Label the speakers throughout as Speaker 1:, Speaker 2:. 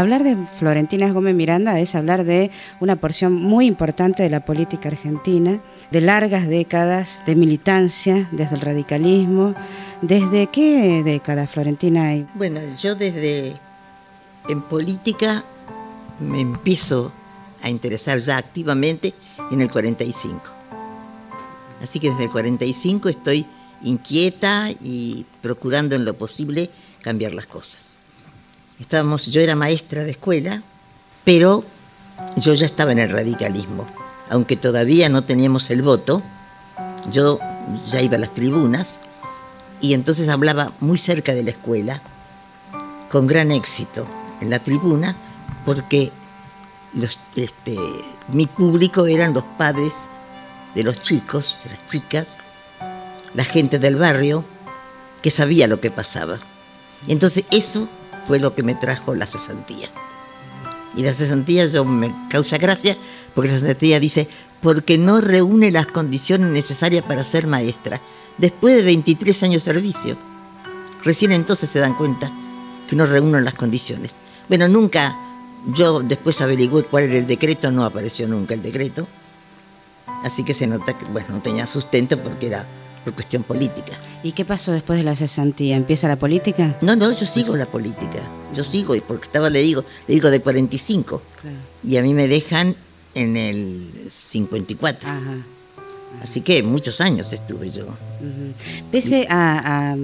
Speaker 1: hablar de Florentina Gómez Miranda es hablar de una porción muy importante de la política argentina, de largas décadas de militancia desde el radicalismo. ¿Desde qué década, Florentina?
Speaker 2: Bueno, yo desde en política me empiezo a interesar ya activamente en el 45. Así que desde el 45 estoy inquieta y procurando en lo posible cambiar las cosas. Estábamos, yo era maestra de escuela, pero yo ya estaba en el radicalismo. Aunque todavía no teníamos el voto, yo ya iba a las tribunas y entonces hablaba muy cerca de la escuela, con gran éxito en la tribuna, porque este, mi público eran los padres de los chicos, las chicas, la gente del barrio, que sabía lo que pasaba. Y entonces eso fue lo que me trajo la cesantía. Y la cesantía yo me causa gracia porque la cesantía dice, porque no reúne las condiciones necesarias para ser maestra, después de 23 años de servicio. Recién entonces se dan cuenta que no reúnen las condiciones. Bueno, nunca, yo después averigué cuál era el decreto, no apareció nunca el decreto. Así que se nota que, bueno, no tenía sustento porque era por cuestión política.
Speaker 1: ¿Y qué pasó después de la cesantía? ¿Empieza la política?
Speaker 2: No, no, yo sigo la política. Yo sigo, y porque estaba, le digo, le digo de 45. Y a mí me dejan en el 54. Ajá. Así que muchos años estuve yo.
Speaker 1: Pese a,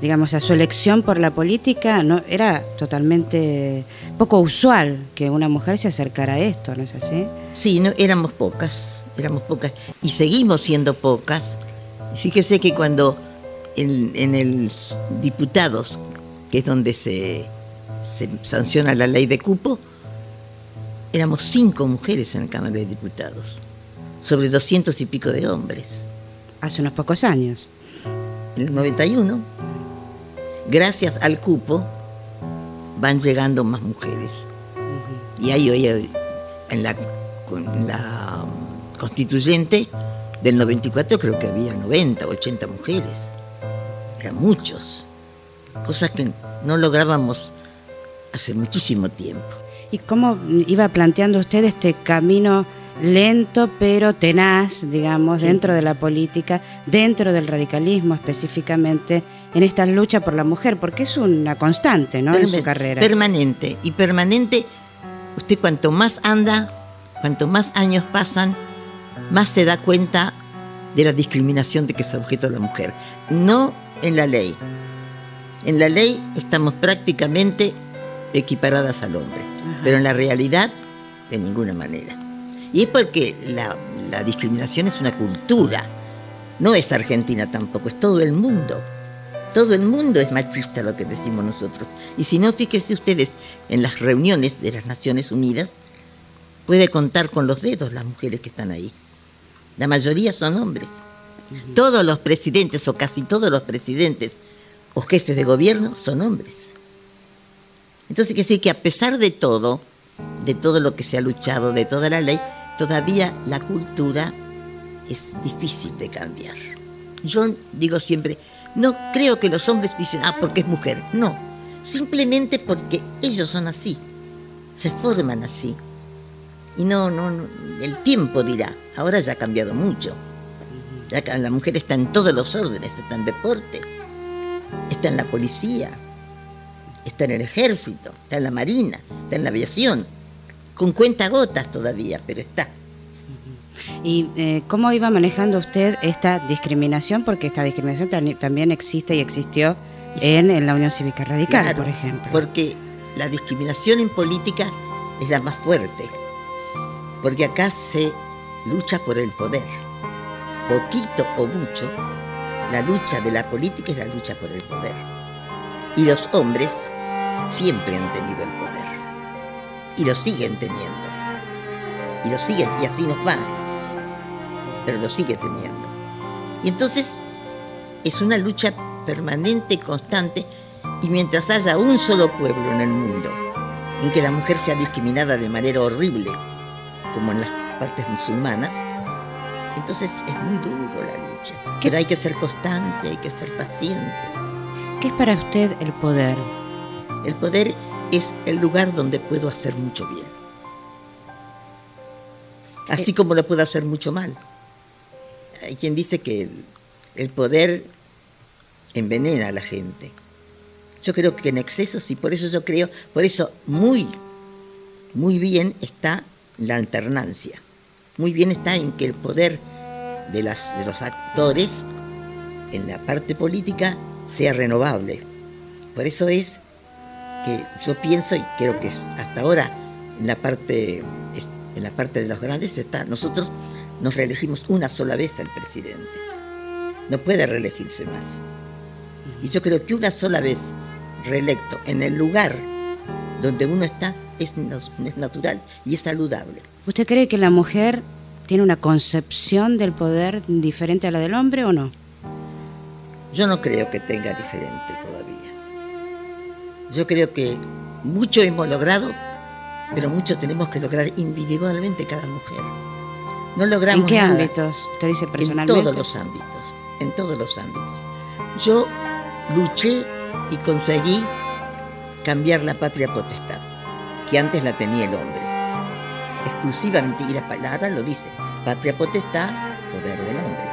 Speaker 1: digamos, a su elección por la política, no era totalmente poco usual que una mujer se acercara a esto, ¿no es así?
Speaker 2: Sí, no, éramos pocas, éramos pocas y seguimos siendo pocas. Fíjese que cuando en, en el diputados, que es donde se, se sanciona la ley de cupo, éramos cinco mujeres en la Cámara de Diputados sobre doscientos y pico de hombres.
Speaker 1: Hace unos pocos años.
Speaker 2: En el 91, gracias al cupo, van llegando más mujeres. Y ahí hoy, en la, la constituyente del 94 creo que había 90, 80 mujeres. Eran muchos. Cosas que no lográbamos hace muchísimo tiempo.
Speaker 1: ¿Y cómo iba planteando usted este camino lento pero tenaz, digamos, dentro de la política, dentro del radicalismo específicamente, en esta lucha por la mujer, porque es una constante, ¿no? en su carrera.
Speaker 2: Permanente, y permanente, usted cuanto más anda, cuanto más años pasan, más se da cuenta de la discriminación de que es objeto la mujer. No en la ley. En la ley estamos prácticamente equiparadas al hombre, pero en la realidad de ninguna manera. Y es porque la, discriminación es una cultura, no es Argentina tampoco, es todo el mundo. Todo el mundo es machista lo que decimos nosotros. Y si no, fíjense ustedes, en las reuniones de las Naciones Unidas, puede contar con los dedos las mujeres que están ahí. La mayoría son hombres. Todos los presidentes o casi todos los presidentes o jefes de gobierno son hombres. Entonces, que sí que a pesar de todo, de todo lo que se ha luchado, de toda la ley, todavía la cultura es difícil de cambiar. Yo digo siempre, no creo que los hombres dicen, ah, porque es mujer. No, simplemente porque ellos son así, se forman así. Y no, no, el tiempo dirá, ahora ya ha cambiado mucho. Ya la mujer está en todos los órdenes, está en deporte, está en la policía, está en el ejército, está en la marina, está en la aviación con cuenta gotas todavía, pero está.
Speaker 1: ¿Y eh, cómo iba manejando usted esta discriminación? Porque esta discriminación también existe y existió en, la Unión Cívica Radical, por ejemplo.
Speaker 2: Porque la discriminación en política es la más fuerte. Porque acá se lucha por el poder. Poquito o mucho, la lucha de la política es la lucha por el poder. Y los hombres siempre han tenido el poder y lo siguen teniendo. Y lo siguen, y así nos va. Pero lo sigue teniendo. Y entonces es una lucha permanente, constante, y mientras haya un solo pueblo en el mundo en que la mujer sea discriminada de manera horrible, como en las partes musulmanas, entonces es muy duro la lucha. Pero hay que ser constante, hay que ser paciente.
Speaker 1: ¿Qué es para usted el poder?
Speaker 2: El poder es el lugar donde puedo hacer mucho bien. Así como lo puedo hacer mucho mal. Hay quien dice que el, el poder envenena a la gente. Yo creo que en exceso sí, por eso yo creo, por eso muy, muy bien está la alternancia. Muy bien está en que el poder de, los actores en la parte política sea renovable. Por eso es que yo pienso y creo que hasta ahora en la parte en la parte de los grandes está nosotros nos reelegimos una sola vez al presidente. No puede reelegirse más. Y yo creo que una sola vez reelecto en el lugar donde uno está es, es natural y es saludable.
Speaker 1: ¿Usted cree que la mujer tiene una concepción del poder diferente a la del hombre o no?
Speaker 2: Yo no creo que tenga diferente todavía. Yo creo que mucho hemos logrado, pero mucho tenemos que lograr individualmente cada mujer. No logramos
Speaker 1: ¿En qué
Speaker 2: nada.
Speaker 1: ámbitos? Usted dice personalmente.
Speaker 2: En todos los ámbitos, en todos los ámbitos. Yo luché y conseguí cambiar la patria potestad, que antes la tenía el hombre. Exclusivamente, y la palabra lo dice, patria potestad, poder del hombre.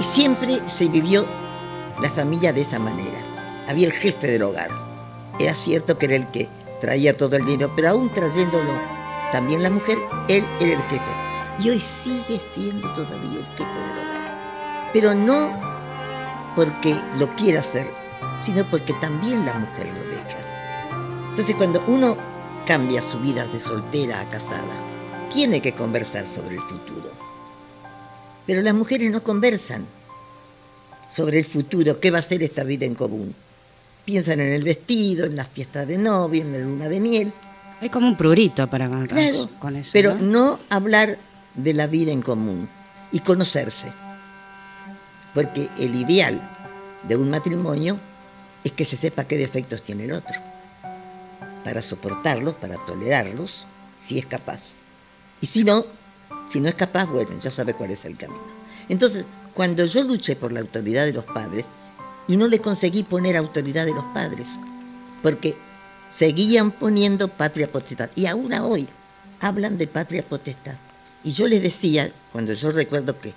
Speaker 2: Y siempre se vivió la familia de esa manera. Había el jefe del hogar. Era cierto que era el que traía todo el dinero, pero aún trayéndolo también la mujer, él era el jefe. Y hoy sigue siendo todavía el jefe del hogar. Pero no porque lo quiera hacer, sino porque también la mujer lo deja. Entonces cuando uno cambia su vida de soltera a casada, tiene que conversar sobre el futuro. Pero las mujeres no conversan sobre el futuro, qué va a ser esta vida en común. Piensan en el vestido, en las fiestas de novio, en la luna de miel.
Speaker 1: Hay como un prurito para
Speaker 2: Claro,
Speaker 1: con eso.
Speaker 2: pero
Speaker 1: ¿no?
Speaker 2: no hablar de la vida en común y conocerse. Porque el ideal de un matrimonio es que se sepa qué defectos tiene el otro, para soportarlos, para tolerarlos, si es capaz. Y si no, si no es capaz, bueno, ya sabe cuál es el camino. Entonces, cuando yo luché por la autoridad de los padres, y no le conseguí poner autoridad de los padres, porque seguían poniendo patria potestad, y aún hoy hablan de patria potestad. Y yo les decía, cuando yo recuerdo que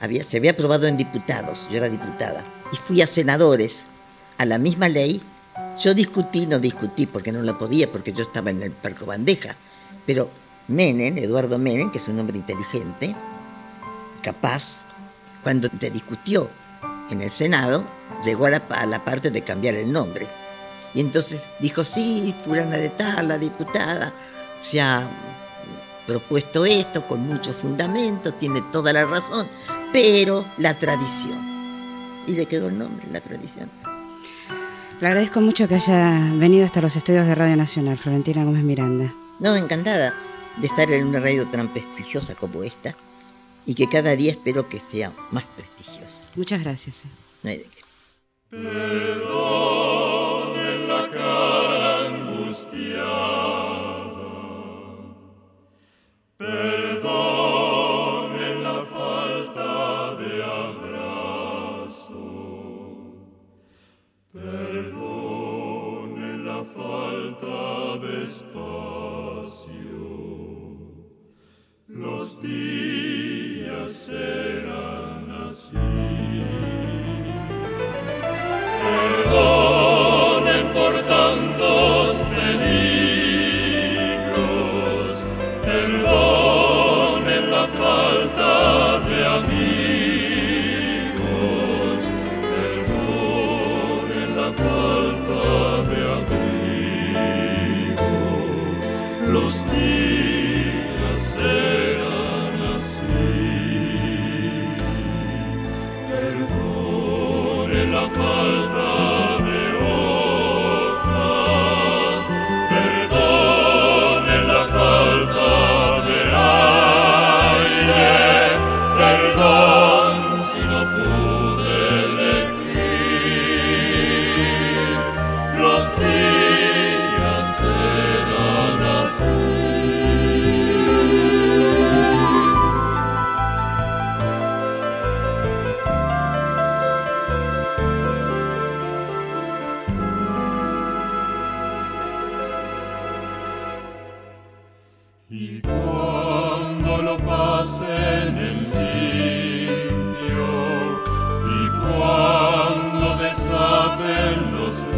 Speaker 2: había, se había aprobado en diputados, yo era diputada, y fui a senadores a la misma ley, yo discutí, no discutí porque no lo podía, porque yo estaba en el Parco Bandeja, pero Menem, Eduardo Menem, que es un hombre inteligente, capaz, cuando se discutió en el Senado, llegó a la, a la parte de cambiar el nombre. Y entonces dijo, sí, fulana de tal, la diputada, se ha propuesto esto con mucho fundamento, tiene toda la razón, pero la tradición. Y le quedó el nombre, la tradición.
Speaker 1: Le agradezco mucho que haya venido hasta los estudios de Radio Nacional, Florentina Gómez Miranda.
Speaker 2: No, encantada de estar en una radio tan prestigiosa como esta y que cada día espero que sea más prestigiosa.
Speaker 1: Muchas gracias. eh.
Speaker 2: No hay de qué.
Speaker 3: Perdonen la cara angustiada. Los días serán así. Perdonen por tantos peligros, perdonen la falta de amigos, en los